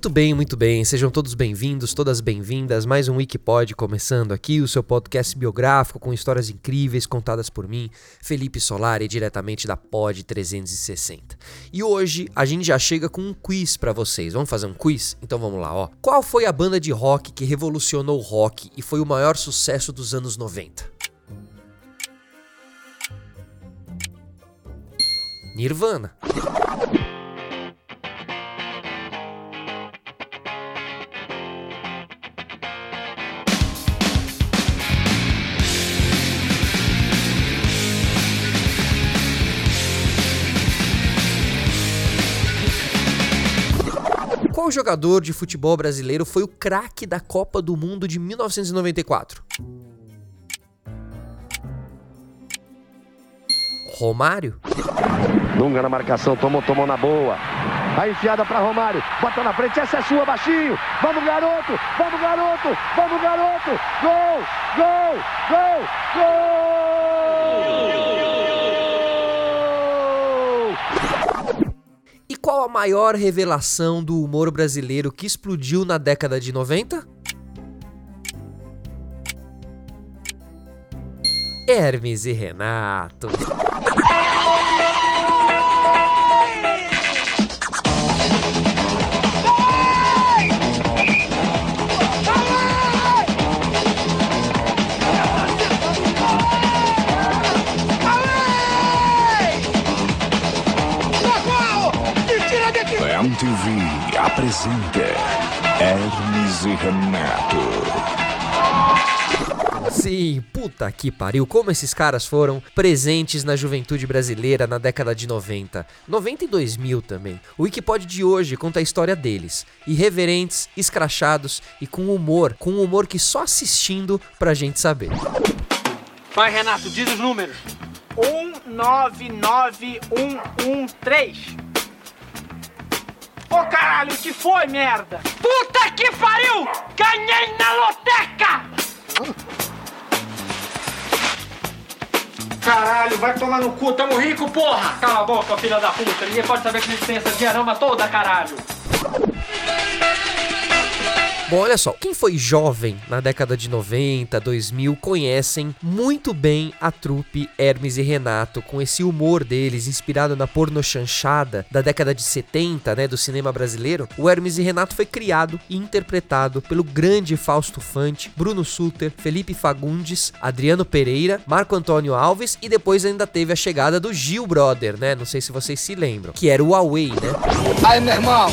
Muito bem, muito bem. Sejam todos bem-vindos, todas bem-vindas. Mais um Wikipod começando aqui, o seu podcast biográfico com histórias incríveis contadas por mim, Felipe Solari, diretamente da Pod 360. E hoje a gente já chega com um quiz para vocês. Vamos fazer um quiz? Então vamos lá, ó. Qual foi a banda de rock que revolucionou o rock e foi o maior sucesso dos anos 90? Nirvana. Qual jogador de futebol brasileiro foi o craque da Copa do Mundo de 1994? Romário? Dunga na marcação, tomou, tomou na boa. A enfiada para Romário, bota na frente, essa é sua, baixinho. Vamos, garoto, vamos, garoto, vamos, garoto. Gol, gol, gol, gol! E qual a maior revelação do humor brasileiro que explodiu na década de 90? Hermes e Renato. Apresenta Hermes e Renato. Sim, puta que pariu, como esses caras foram presentes na juventude brasileira na década de 90, 90 e 2000 também. O Wikipod de hoje conta a história deles, irreverentes, escrachados e com humor, com um humor que só assistindo pra gente saber. Vai, Renato, diz os números. 199113. Ô caralho, o que foi, merda? Puta que pariu! Ganhei na loteca! Caralho, vai tomar no cu, tamo rico, porra! Cala a boca, filha da puta, ninguém pode saber que a gente tem essa diarama toda, caralho! Bom, olha só, quem foi jovem na década de 90, 2000, conhecem muito bem a trupe Hermes e Renato, com esse humor deles, inspirado na pornochanchada da década de 70, né, do cinema brasileiro. O Hermes e Renato foi criado e interpretado pelo grande Fausto Fante, Bruno Suter, Felipe Fagundes, Adriano Pereira, Marco Antônio Alves e depois ainda teve a chegada do Gil Brother, né, não sei se vocês se lembram, que era o Huawei, né? Aí, meu irmão,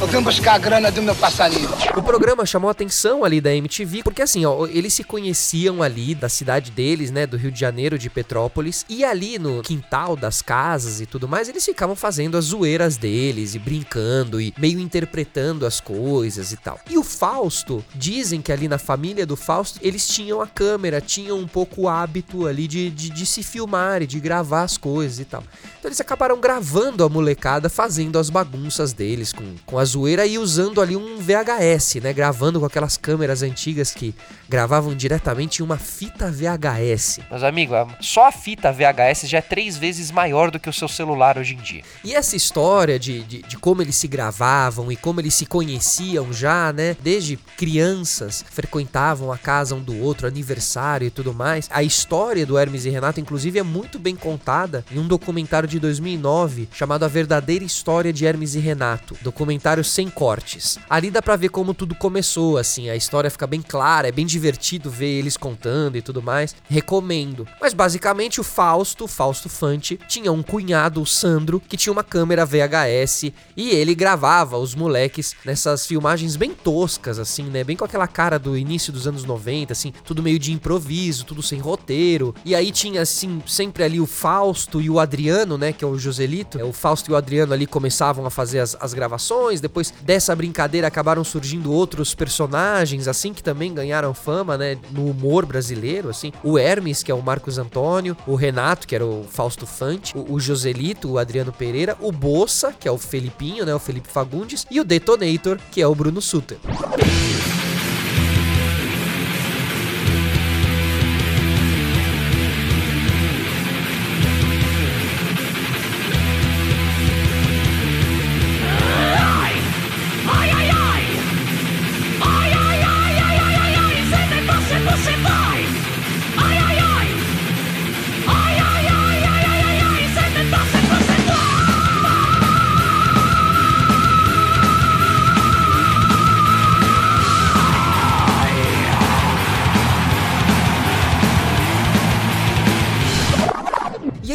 eu vim buscar a grana do meu passarinho. O programa chamou a atenção ali da MTV, porque assim, ó, eles se conheciam ali da cidade deles, né, do Rio de Janeiro, de Petrópolis, e ali no quintal das casas e tudo mais, eles ficavam fazendo as zoeiras deles e brincando e meio interpretando as coisas e tal. E o Fausto, dizem que ali na família do Fausto, eles tinham a câmera, tinham um pouco o hábito ali de, de, de se filmar e de gravar as coisas e tal. Então eles acabaram gravando a molecada fazendo as bagunças deles com, com a zoeira e usando ali um VHS, né? Gravando com aquelas câmeras antigas que gravavam diretamente em uma fita VHS. Meus amigos, só a fita VHS já é três vezes maior do que o seu celular hoje em dia. E essa história de, de, de como eles se gravavam e como eles se conheciam já, né? Desde crianças, frequentavam a casa um do outro, aniversário e tudo mais. A história do Hermes e Renato, inclusive, é muito bem contada em um documentário de 2009 chamado A Verdadeira História de Hermes e Renato. Documentário sem cortes. Ali dá pra ver como tudo começou, assim, a história fica bem clara, é bem divertido ver eles contando e tudo mais. Recomendo. Mas basicamente o Fausto, Fausto Fante, tinha um cunhado, o Sandro, que tinha uma câmera VHS e ele gravava os moleques nessas filmagens bem toscas, assim, né? Bem com aquela cara do início dos anos 90, assim, tudo meio de improviso, tudo sem roteiro. E aí tinha, assim, sempre ali o Fausto e o Adriano, né? Que é o Joselito. É, o Fausto e o Adriano ali começavam a fazer as, as gravações. Depois dessa brincadeira acabaram surgindo outros personagens, assim, que também ganharam fama, né? No humor brasileiro, assim. O Hermes, que é o Marcos Antônio. O Renato, que era o Fausto Fante. O, o Joselito, o Adriano Pereira. O Bossa, que é o Felipinho, né? O Felipe Fagundes. E o Detonator, que é o Bruno Suter.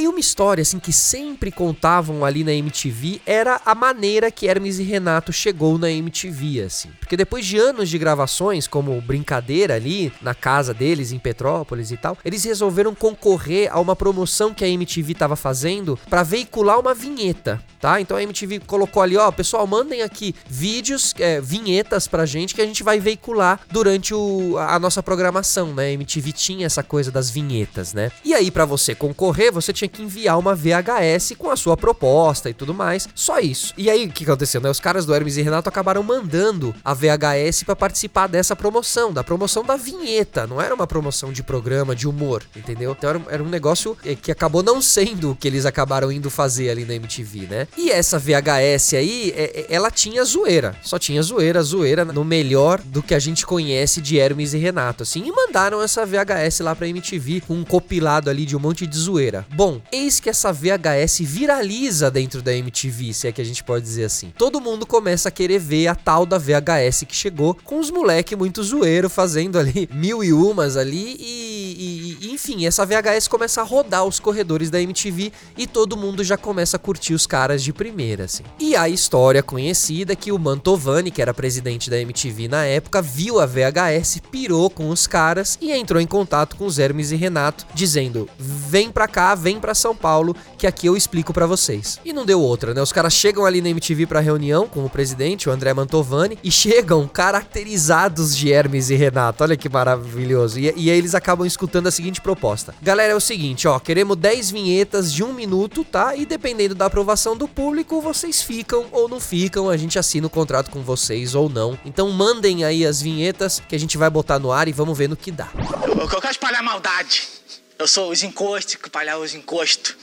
Aí uma história assim que sempre contavam ali na MTV era a maneira que Hermes e Renato chegou na MTV, assim. Porque depois de anos de gravações, como brincadeira ali na casa deles em Petrópolis e tal, eles resolveram concorrer a uma promoção que a MTV tava fazendo para veicular uma vinheta, tá? Então a MTV colocou ali, ó, pessoal, mandem aqui vídeos, é, vinhetas pra gente que a gente vai veicular durante o, a nossa programação, né? A MTV tinha essa coisa das vinhetas, né? E aí para você concorrer, você tinha que enviar uma VHS com a sua proposta e tudo mais. Só isso. E aí o que aconteceu, né? Os caras do Hermes e Renato acabaram mandando a VHS para participar dessa promoção, da promoção da vinheta, não era uma promoção de programa de humor, entendeu? Então era, era um negócio eh, que acabou não sendo o que eles acabaram indo fazer ali na MTV, né? E essa VHS aí, é- ela tinha zoeira. Só tinha zoeira, zoeira no melhor do que a gente conhece de Hermes e Renato, assim. E mandaram essa VHS lá pra MTV com um compilado ali de um monte de zoeira. Bom, eis que essa VHS viraliza dentro da MTV, se é que a gente pode dizer assim. Todo mundo começa a querer ver a tal da VHS que chegou com os moleque muito zoeiro fazendo ali mil e umas ali e, e- e, enfim, essa VHS começa a rodar os corredores da MTV e todo mundo já começa a curtir os caras de primeira, assim. E a história conhecida é que o Mantovani, que era presidente da MTV na época, viu a VHS, pirou com os caras e entrou em contato com os Hermes e Renato, dizendo: "Vem pra cá, vem pra São Paulo, que aqui eu explico pra vocês". E não deu outra, né? Os caras chegam ali na MTV pra reunião com o presidente, o André Mantovani, e chegam caracterizados de Hermes e Renato. Olha que maravilhoso. E, e aí eles acabam escutando a seguinte proposta: Galera, é o seguinte, ó, queremos 10 vinhetas de um minuto, tá? E dependendo da aprovação do público, vocês ficam ou não ficam, a gente assina o contrato com vocês ou não. Então mandem aí as vinhetas que a gente vai botar no ar e vamos ver no que dá. Eu quero espalhar maldade. Eu sou os encostos, que espalhar os encostos.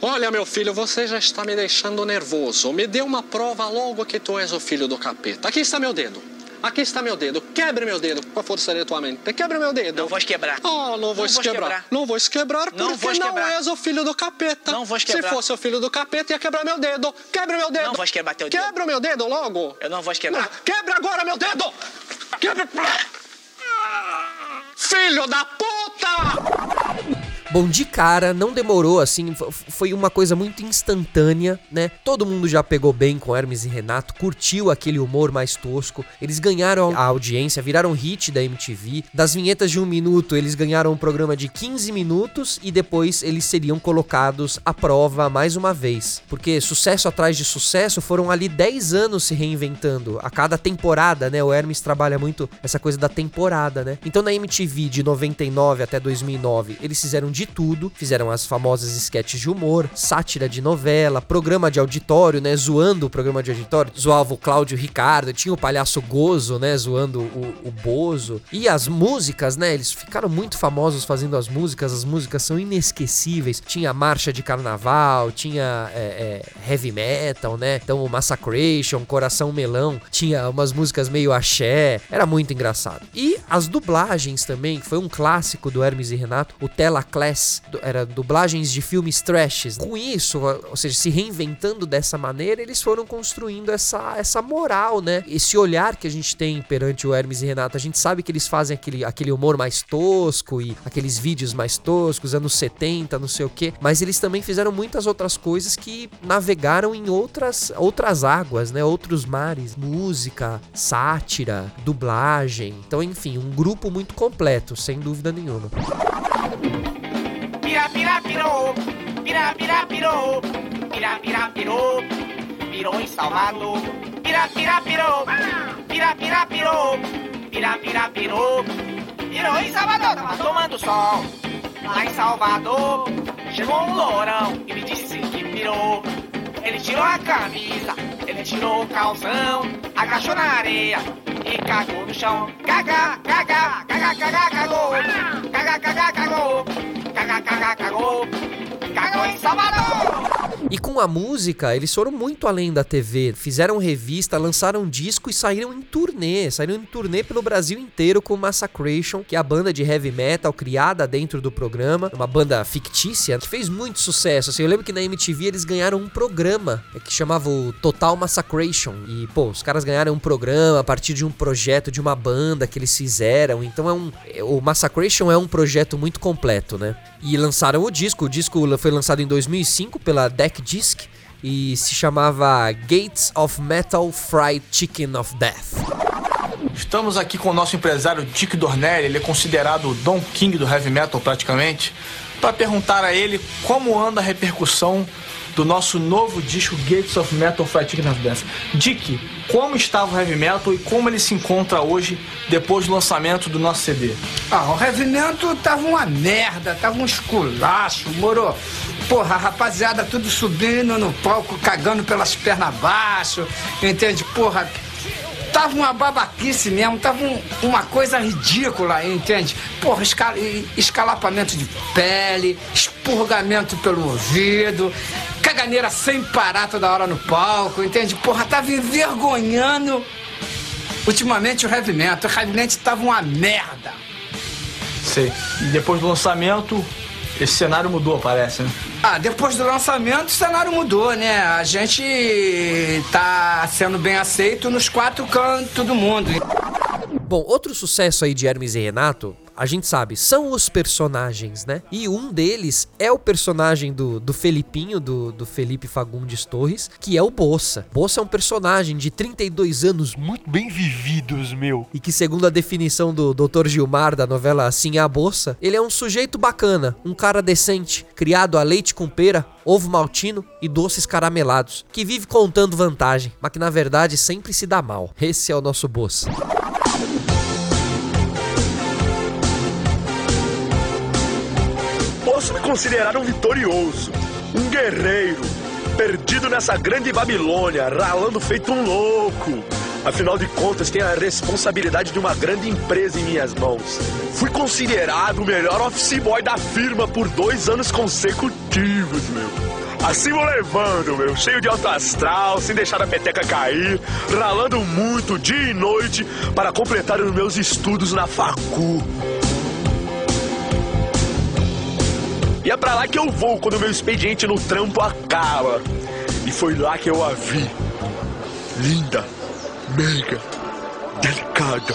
Olha, meu filho, você já está me deixando nervoso. Me dê uma prova logo que tu és o filho do capeta. Aqui está meu dedo. Aqui está meu dedo. Quebre meu dedo com a força de tua mente. Quebre meu dedo. Não vou quebrar. Oh, não vou Não vou quebrar. quebrar. Não vou quebrar Não porque vou não quebrar. és o filho do capeta. Não vou Se quebrar. fosse o filho do capeta, ia quebrar meu dedo. Quebre meu dedo. Não vou quebrar teu dedo. Quebra meu dedo logo. Eu não vou quebrar. Quebra agora meu dedo. Quebra. Filho da puta! Bom, de cara, não demorou assim, foi uma coisa muito instantânea, né? Todo mundo já pegou bem com Hermes e Renato, curtiu aquele humor mais tosco. Eles ganharam a audiência, viraram hit da MTV. Das vinhetas de um minuto, eles ganharam um programa de 15 minutos e depois eles seriam colocados à prova mais uma vez. Porque sucesso atrás de sucesso foram ali 10 anos se reinventando a cada temporada, né? O Hermes trabalha muito essa coisa da temporada, né? Então na MTV de 99 até 2009, eles fizeram de tudo, fizeram as famosas sketches de humor, sátira de novela, programa de auditório, né, zoando o programa de auditório, zoava o Cláudio Ricardo, tinha o palhaço Gozo, né, zoando o, o Bozo, e as músicas, né, eles ficaram muito famosos fazendo as músicas, as músicas são inesquecíveis, tinha marcha de carnaval, tinha é, é, heavy metal, né, então o Massacration, Coração Melão, tinha umas músicas meio axé, era muito engraçado. E as dublagens também, que foi um clássico do Hermes e Renato, o Tela Class, do- era dublagens de filmes trashes. Com isso, ou seja, se reinventando dessa maneira, eles foram construindo essa, essa moral, né? Esse olhar que a gente tem perante o Hermes e Renato. A gente sabe que eles fazem aquele, aquele humor mais tosco e aqueles vídeos mais toscos, anos 70, não sei o quê, mas eles também fizeram muitas outras coisas que navegaram em outras, outras águas, né? Outros mares. Música, sátira, dublagem. Então, enfim, um grupo muito completo, sem dúvida nenhuma. Pira, pira, pirou. Pira, pira, pirou. Pira, pira, pirou. Pirou em Salvador. Pira, pira, pirou. Pira, pira, pirou. Pira, pira, pirou. Pirou em Salvador. Tava tomando sol. Lá em Salvador. Chegou um lourão e me disse que pirou. Ele tirou a camisa, ele tirou o calção, agachou na areia e cagou no chão. Caga, caga, caga, caga, cagou. Caga, caga, cagou. Caga, caga, cagou. Cagou em. E com a música, eles foram muito além da TV. Fizeram revista, lançaram disco e saíram em turnê. Saíram em turnê pelo Brasil inteiro com Massacration, que é a banda de heavy metal criada dentro do programa. Uma banda fictícia que fez muito sucesso. Assim, eu lembro que na MTV eles ganharam um programa é, que chamava o Total Massacration. E, pô, os caras ganharam um programa a partir de um projeto de uma banda que eles fizeram. Então é um. O Massacration é um projeto muito completo, né? E lançaram o disco. O disco foi lançado em 2005 pela Deck Disc e se chamava Gates of Metal Fried Chicken of Death. Estamos aqui com o nosso empresário Dick Dornelli, ele é considerado o Don King do heavy metal praticamente, para perguntar a ele como anda a repercussão do nosso novo disco Gates of Metal Chicken of Death. Dick, como estava o heavy metal e como ele se encontra hoje depois do lançamento do nosso CD? Ah, o heavy metal tava uma merda, tava um esculacho, moro? Porra, rapaziada tudo subindo no palco, cagando pelas pernas abaixo, entende? Porra, tava uma babaquice mesmo, tava um- uma coisa ridícula, entende? Porra, esca- escalapamento de pele, expurgamento pelo ouvido, caganeira sem parar toda hora no palco, entende? Porra, tava envergonhando ultimamente o heavy metal. O heavy metal tava uma merda. Sei. E depois do lançamento, esse cenário mudou, parece, né? Ah, depois do lançamento o cenário mudou, né? A gente tá sendo bem aceito nos quatro cantos do mundo. Bom, outro sucesso aí de Hermes e Renato, a gente sabe, são os personagens, né? E um deles é o personagem do, do Felipinho, do, do Felipe Fagundes Torres, que é o Bossa. Bossa é um personagem de 32 anos, muito bem vividos, meu. E que, segundo a definição do Dr. Gilmar da novela Assim é a Bossa, ele é um sujeito bacana, um cara decente, criado a leite com pera, ovo maltino e doces caramelados, que vive contando vantagem, mas que na verdade sempre se dá mal. Esse é o nosso Bossa. Posso me considerar um vitorioso, um guerreiro, perdido nessa grande Babilônia, ralando feito um louco. Afinal de contas, tenho a responsabilidade de uma grande empresa em minhas mãos. Fui considerado o melhor office boy da firma por dois anos consecutivos, meu. Assim vou levando, meu, cheio de alto astral, sem deixar a peteca cair, ralando muito dia e noite para completar os meus estudos na facu. É pra lá que eu vou quando meu expediente no trampo acaba. E foi lá que eu a vi. Linda, meiga, delicada.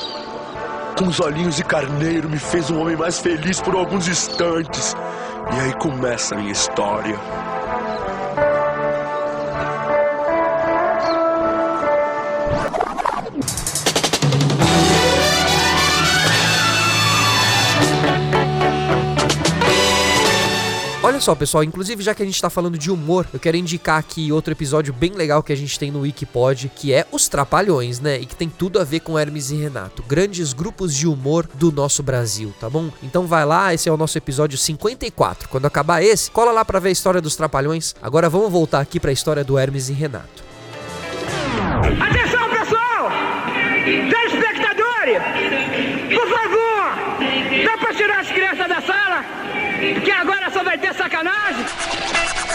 Com os olhinhos de carneiro me fez um homem mais feliz por alguns instantes. E aí começa a minha história. Olha só, pessoal, inclusive já que a gente tá falando de humor, eu quero indicar aqui outro episódio bem legal que a gente tem no Wikipod, que é Os Trapalhões, né? E que tem tudo a ver com Hermes e Renato. Grandes grupos de humor do nosso Brasil, tá bom? Então vai lá, esse é o nosso episódio 54. Quando acabar esse, cola lá pra ver a história dos Trapalhões. Agora vamos voltar aqui pra história do Hermes e Renato. Atenção, pessoal! Por favor! Dá pra tirar as crianças da sala? Porque agora só vai ter sacanagem!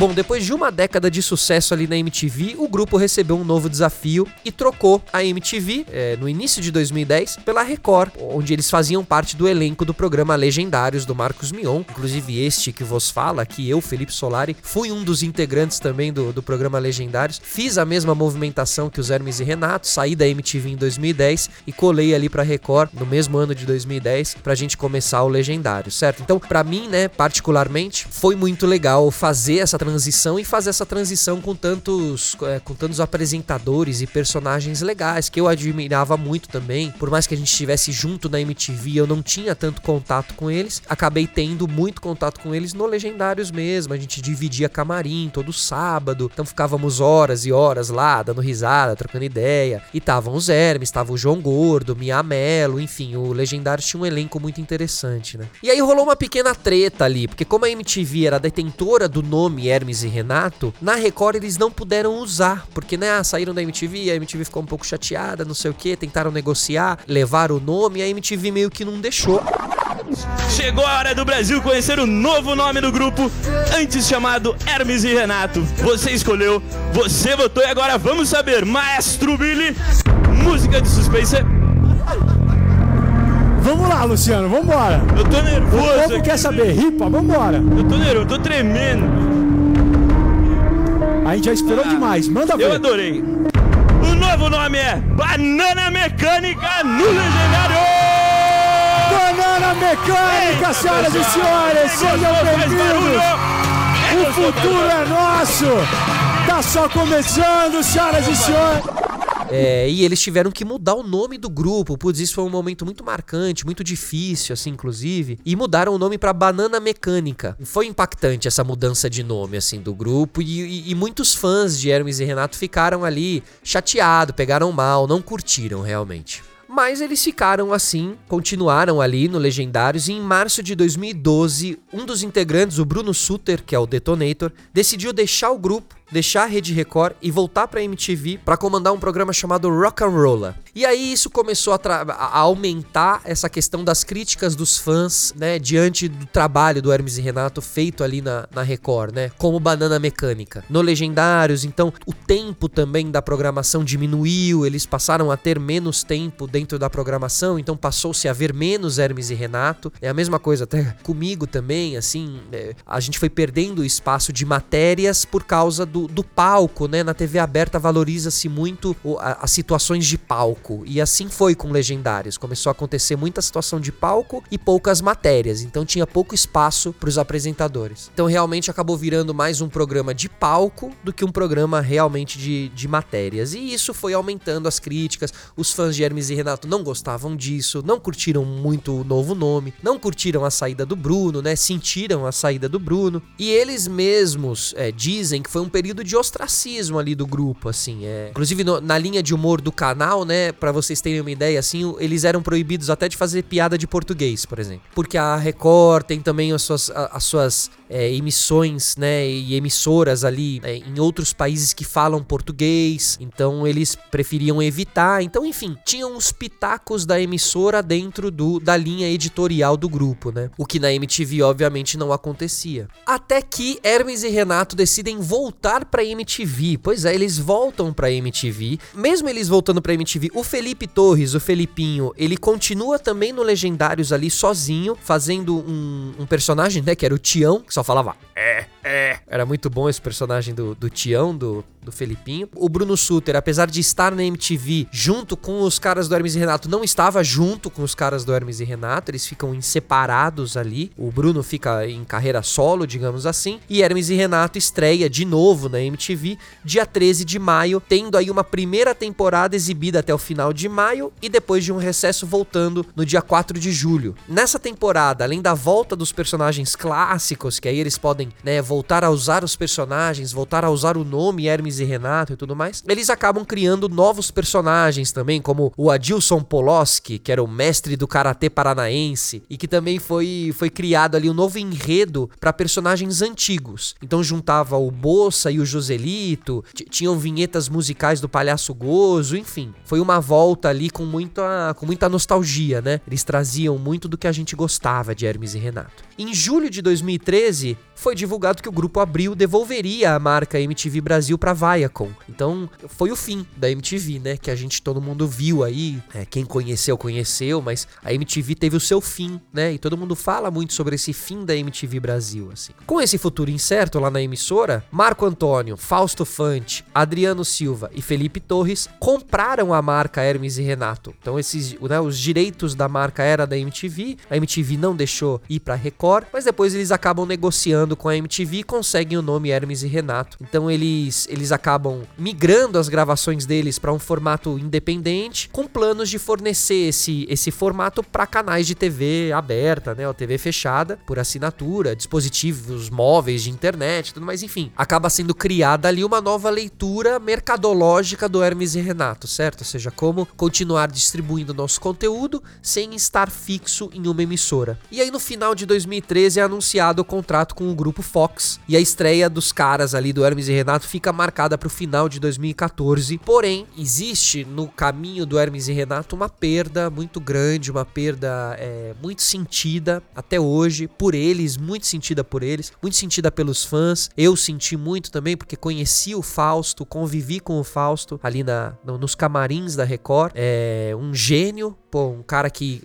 Bom, depois de uma década de sucesso ali na MTV, o grupo recebeu um novo desafio e trocou a MTV, eh, no início de 2010, pela Record, onde eles faziam parte do elenco do programa Legendários do Marcos Mion. Inclusive, este que vos fala, que eu, Felipe Solari, fui um dos integrantes também do, do programa Legendários. Fiz a mesma movimentação que os Hermes e Renato, saí da MTV em 2010 e colei ali pra Record no mesmo ano de 2010 pra gente começar o Legendário, certo? Então, pra mim, né, particularmente, foi muito legal fazer essa transição e fazer essa transição com tantos, é, com tantos apresentadores e personagens legais que eu admirava muito também. Por mais que a gente estivesse junto na MTV, eu não tinha tanto contato com eles. Acabei tendo muito contato com eles no Legendários mesmo. A gente dividia camarim todo sábado, então ficávamos horas e horas lá, dando risada, trocando ideia. E estavam os Hermes, tava o João Gordo, Mia Mello, enfim, o Legendários tinha um elenco muito interessante, né? E aí rolou uma pequena treta ali, porque como a MTV era detentora do nome Hermes e Renato, na Record eles não puderam usar, porque né, ah, saíram da MTV, a MTV ficou um pouco chateada, não sei o que, tentaram negociar, levar o nome, a MTV meio que não deixou. Chegou a hora do Brasil conhecer o novo nome do grupo, antes chamado Hermes e Renato. Você escolheu, você votou e agora vamos saber, Maestro Billy, música de suspense. Vamos lá, Luciano, vambora. Eu tô nervoso. O povo quer saber, ripa, vambora. Eu tô nervoso, eu tô tremendo. A gente já esperou demais, manda ver. Eu adorei. O novo nome é Banana Mecânica no Legendário! Banana Mecânica, senhoras e senhores, sejam bem-vindos! O futuro é nosso! Tá só começando, senhoras e senhores! É, e eles tiveram que mudar o nome do grupo. Putz, isso foi um momento muito marcante, muito difícil, assim, inclusive. E mudaram o nome pra Banana Mecânica. Foi impactante essa mudança de nome, assim, do grupo. E, e, e muitos fãs de Hermes e Renato ficaram ali chateados, pegaram mal, não curtiram realmente. Mas eles ficaram assim, continuaram ali no Legendários e em março de 2012, um dos integrantes, o Bruno Suter, que é o Detonator, decidiu deixar o grupo deixar a Rede Record e voltar pra MTV para comandar um programa chamado Rock and Rolla. E aí isso começou a, a, aumentar essa questão das críticas dos fãs, né, diante do trabalho do Hermes e Renato feito ali na, na Record, né, como Banana Mecânica. No Legendários, então, o tempo também da programação diminuiu, eles passaram a ter menos tempo dentro da programação, então passou-se a ver menos Hermes e Renato. É a mesma coisa até comigo também, assim, é, a gente foi perdendo espaço de matérias por causa do do, do palco, né? Na TV aberta valoriza-se muito o, a, as situações de palco. E assim foi com Legendários. Começou a acontecer muita situação de palco e poucas matérias. Então tinha pouco espaço para os apresentadores. Então realmente acabou virando mais um programa de palco do que um programa realmente de, de matérias. E isso foi aumentando as críticas. Os fãs de Hermes e Renato não gostavam disso, não curtiram muito o novo nome, não curtiram a saída do Bruno, né? Sentiram a saída do Bruno. E eles mesmos é, dizem que foi um período período de ostracismo ali do grupo, assim. É. Inclusive, no, na linha de humor do canal, né, para vocês terem uma ideia, assim, eles eram proibidos até de fazer piada de português, por exemplo. Porque a Record tem também as suas, as suas é, emissões, né, e emissoras ali é, em outros países que falam português, então eles preferiam evitar. Então, enfim, tinham uns pitacos da emissora dentro do, da linha editorial do grupo, né? O que na MTV, obviamente, não acontecia. Até que Hermes e Renato decidem voltar voltar pra MTV. Pois é, eles voltam pra MTV. Mesmo eles voltando pra MTV, o Felipe Torres, o Felipinho, ele continua também no Legendários ali sozinho, fazendo um, um personagem, né? Que era o Tião, que só falava é, é. Era muito bom esse personagem do, do Tião, do, do Felipinho. O Bruno Suter, apesar de estar na MTV junto com os caras do Hermes e Renato, não estava junto com os caras do Hermes e Renato, eles ficam separados ali. O Bruno fica em carreira solo, digamos assim, e Hermes e Renato estreia de novo na MTV dia 13 de maio, tendo aí uma primeira temporada exibida até o final de maio e depois de um recesso voltando no dia 4 de julho. Nessa temporada, além da volta dos personagens clássicos, que aí eles podem né, voltar a usar os personagens, voltar a usar o nome Hermes e Renato e tudo mais, eles acabam criando novos personagens também, como o Adilson Poloski, que era o mestre do karatê paranaense e que também foi, foi criado ali um novo enredo para personagens antigos. Então juntava o Bossa e o Joselito, tinham vinhetas musicais do Palhaço Gozo, enfim, foi uma volta ali com muita, com muita nostalgia, né? Eles traziam muito do que a gente gostava de Hermes e Renato. Em julho de 2013, foi divulgado que o grupo Abril devolveria a marca MTV Brasil para Viacom. Então, foi o fim da MTV, né? Que a gente todo mundo viu aí, é, quem conheceu conheceu, mas a MTV teve o seu fim, né? E todo mundo fala muito sobre esse fim da MTV Brasil, assim. Com esse futuro incerto lá na emissora, Marco Antônio, Fausto Fante, Adriano Silva e Felipe Torres compraram a marca Hermes e Renato. Então, esses, né, os direitos da marca era da MTV, a MTV não deixou ir para Record, mas depois eles acabam negociando com a MTV conseguem o nome Hermes e Renato. Então eles, eles acabam migrando as gravações deles para um formato independente, com planos de fornecer esse, esse formato para canais de TV aberta, né, ou TV fechada, por assinatura, dispositivos móveis de internet, tudo mais, enfim. Acaba sendo criada ali uma nova leitura mercadológica do Hermes e Renato, certo? Ou seja, como continuar distribuindo nosso conteúdo sem estar fixo em uma emissora. E aí no final de 2013 é anunciado o contrato com o grupo Fox. E a estreia dos caras ali do Hermes e Renato fica marcada pro final de 2014. Porém, existe no caminho do Hermes e Renato uma perda muito grande, uma perda é, muito sentida até hoje por eles, muito sentida por eles, muito sentida pelos fãs. Eu senti muito também porque conheci o Fausto, convivi com o Fausto ali na, no, nos camarins da Record. É um gênio, pô, um cara que,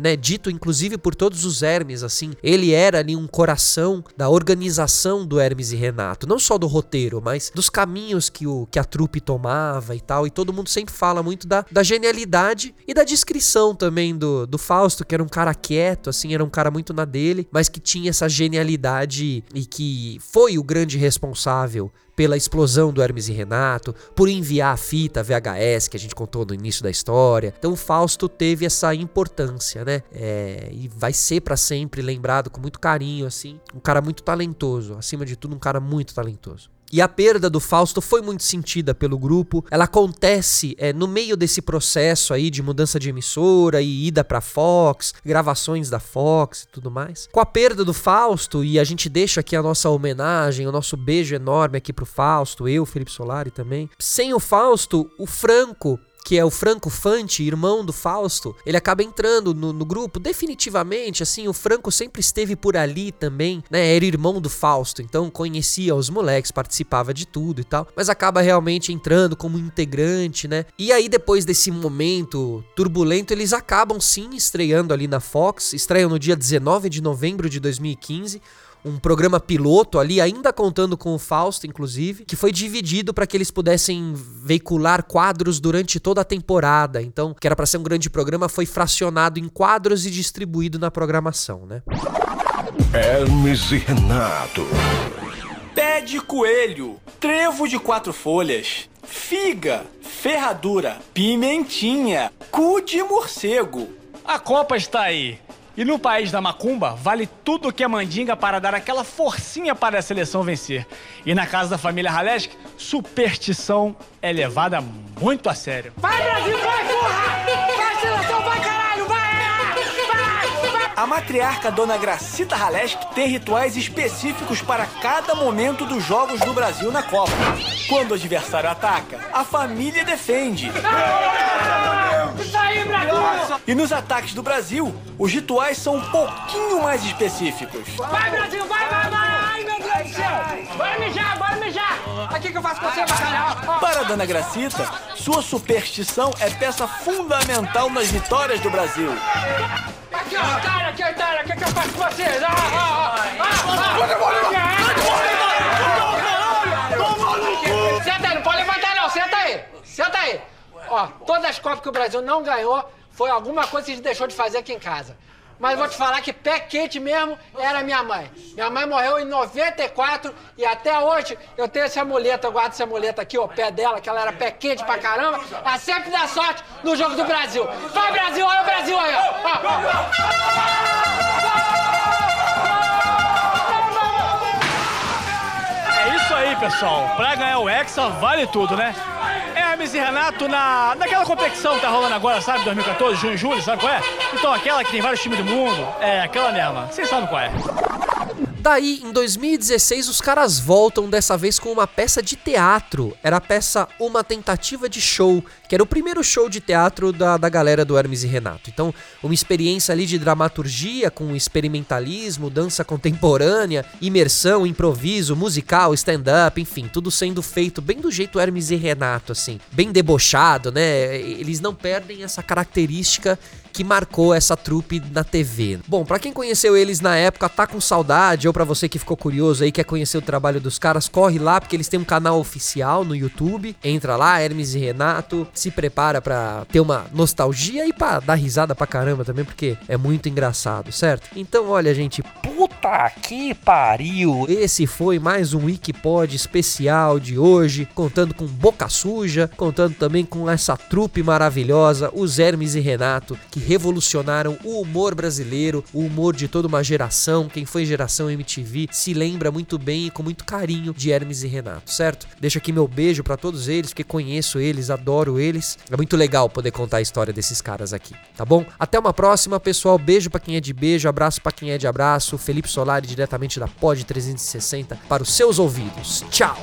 né, dito inclusive por todos os Hermes, assim, ele era ali um coração da organização do Hermes e Renato, não só do roteiro, mas dos caminhos que, o, que a trupe tomava e tal, e todo mundo sempre fala muito da, da genialidade e da descrição também do, do Fausto, que era um cara quieto, assim, era um cara muito na dele, mas que tinha essa genialidade e que foi o grande responsável pela explosão do Hermes e Renato, por enviar a fita VHS que a gente contou no início da história. Então Fausto teve essa importância, né? É, e vai ser para sempre lembrado com muito carinho, assim. Um cara muito talentoso, acima de tudo, um cara muito talentoso. E a perda do Fausto foi muito sentida pelo grupo. Ela acontece é, no meio desse processo aí de mudança de emissora e ida pra Fox, gravações da Fox e tudo mais. Com a perda do Fausto, e a gente deixa aqui a nossa homenagem, o nosso beijo enorme aqui pro Fausto, eu, Felipe Solari também. Sem o Fausto, o Franco que é o Franco Fante, irmão do Fausto, ele acaba entrando no, no, grupo definitivamente, assim, o Franco sempre esteve por ali também, né, era irmão do Fausto, então conhecia os moleques, participava de tudo e tal, mas acaba realmente entrando como integrante, né, e aí depois desse momento turbulento, eles acabam sim estreando ali na Fox, estreiam no dia 19 de novembro de 2015, um programa piloto ali, ainda contando com o Fausto, inclusive, que foi dividido para que eles pudessem veicular quadros durante toda a temporada. Então, que era para ser um grande programa, foi fracionado em quadros e distribuído na programação, né? Hermes e Renato. Pé de coelho, trevo de quatro folhas, figa, ferradura, pimentinha, cu de morcego. A Copa está aí. E no país da macumba, vale tudo que é mandinga para dar aquela forcinha para a seleção vencer. E na casa da família Halesc, superstição é levada muito a sério. Vai, Brasil, vai, porra! Vai, seleção, vai, caralho, vai! Vai, vai! A matriarca Dona Gracita Halesc tem rituais específicos para cada momento dos jogos do Brasil na Copa. Quando o adversário ataca, a família defende. E nos ataques do Brasil, os rituais são um pouquinho mais específicos. Vai, Brasil, vai, vai, vai! Ai, meu Deus do céu! Bora mijar, bora mijar! Aqui que eu faço com você, bacalhau! Para a Dona Gracita, sua superstição é peça fundamental nas vitórias do Brasil. Aqui, ó, cara, aqui, cara, o que, que eu faço com vocês? Ah, ah, ah, ah, Senta aí, não pode levantar não, senta aí, senta aí. Ó, todas as Copas que o Brasil não ganhou foi alguma coisa que a gente deixou de fazer aqui em casa. Mas vou te falar que pé quente mesmo era minha mãe. Minha mãe morreu em 94 e até hoje eu tenho essa muleta, eu guardo essa muleta aqui, o pé dela, que ela era pé quente pra caramba. Ela sempre dá sorte no jogo do Brasil. Vai Brasil, olha o Brasil aí, É isso aí, pessoal. Pra ganhar o Hexa, vale tudo, né? Hermes e Renato na, naquela competição que tá rolando agora, sabe? 2014, junho e julho, sabe qual é? Então, aquela que tem vários times do mundo. É, aquela mesma. Vocês sabem qual é. Daí, em 2016, os caras voltam dessa vez com uma peça de teatro. Era a peça Uma Tentativa de Show, que era o primeiro show de teatro da, da galera do Hermes e Renato. Então, uma experiência ali de dramaturgia com experimentalismo, dança contemporânea, imersão, improviso, musical, stand-up, enfim, tudo sendo feito bem do jeito Hermes e Renato, assim, bem debochado, né? Eles não perdem essa característica que marcou essa trupe na TV. Bom, para quem conheceu eles na época, tá com saudade, ou para você que ficou curioso aí, quer conhecer o trabalho dos caras, corre lá, porque eles têm um canal oficial no YouTube. Entra lá, Hermes e Renato, se prepara para ter uma nostalgia e para dar risada pra caramba também, porque é muito engraçado, certo? Então, olha, gente, puta que pariu! Esse foi mais um Wikipod especial de hoje, contando com Boca Suja, contando também com essa trupe maravilhosa, os Hermes e Renato, que revolucionaram o humor brasileiro, o humor de toda uma geração. Quem foi geração MTV se lembra muito bem e com muito carinho de Hermes e Renato, certo? Deixo aqui meu beijo para todos eles, porque conheço eles, adoro eles. É muito legal poder contar a história desses caras aqui, tá bom? Até uma próxima, pessoal. Beijo para quem é de beijo, abraço para quem é de abraço. Felipe Solari, diretamente da Pod 360, para os seus ouvidos. Tchau!